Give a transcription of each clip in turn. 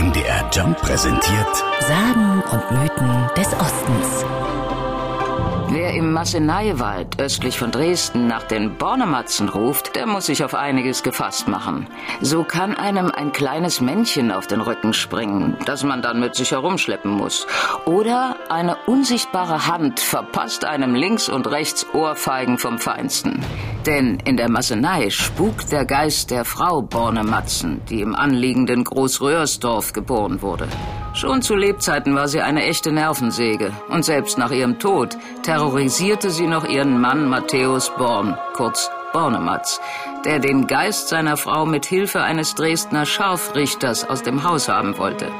MDR Jump präsentiert Sagen und Mythen des Ostens. Wer im Masseneiwald östlich von Dresden nach den Bornematzen ruft, der muss sich auf einiges gefasst machen. So kann einem ein kleines Männchen auf den Rücken springen, das man dann mit sich herumschleppen muss. Oder eine unsichtbare Hand verpasst einem links und rechts Ohrfeigen vom Feinsten. Denn in der Massenei spukt der Geist der Frau Bornematzen, die im anliegenden Großröhrsdorf geboren wurde. Schon zu Lebzeiten war sie eine echte Nervensäge und selbst nach ihrem Tod sie noch ihren Mann Matthäus Born, kurz Bornematz, der den Geist seiner Frau mit Hilfe eines Dresdner Scharfrichters aus dem Haus haben wollte.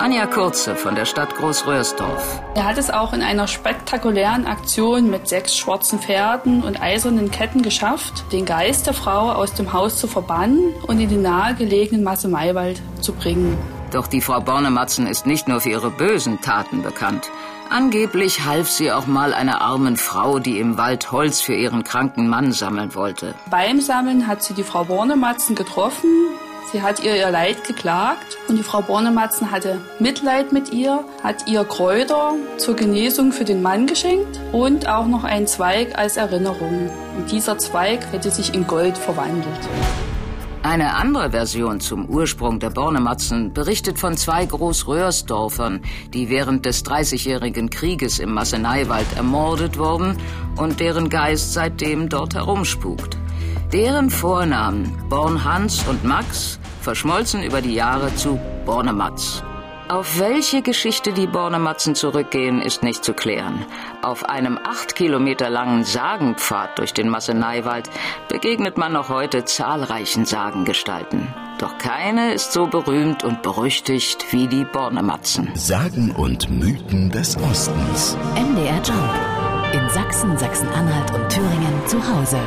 Anja Kurze von der Stadt Großröhrsdorf. Er hat es auch in einer spektakulären Aktion mit sechs schwarzen Pferden und eisernen Ketten geschafft, den Geist der Frau aus dem Haus zu verbannen und in den nahegelegenen Masse-Maiwald zu bringen. Doch die Frau Bornematzen ist nicht nur für ihre bösen Taten bekannt. Angeblich half sie auch mal einer armen Frau, die im Wald Holz für ihren kranken Mann sammeln wollte. Beim Sammeln hat sie die Frau Bornematzen getroffen. Sie hat ihr ihr Leid geklagt und die Frau Bornematzen hatte Mitleid mit ihr, hat ihr Kräuter zur Genesung für den Mann geschenkt und auch noch einen Zweig als Erinnerung. Und dieser Zweig hätte sich in Gold verwandelt. Eine andere Version zum Ursprung der Bornematzen berichtet von zwei Großröhrsdorfern, die während des Dreißigjährigen Krieges im Masseneiwald ermordet wurden und deren Geist seitdem dort herumspukt. Deren Vornamen Born Hans und Max verschmolzen über die Jahre zu Bornematz. Auf welche Geschichte die Bornematzen zurückgehen, ist nicht zu klären. Auf einem acht Kilometer langen Sagenpfad durch den Masseneiwald begegnet man noch heute zahlreichen Sagengestalten. Doch keine ist so berühmt und berüchtigt wie die Bornematzen. Sagen und Mythen des Ostens. MDR Jump. In Sachsen, Sachsen-Anhalt und Thüringen zu Hause.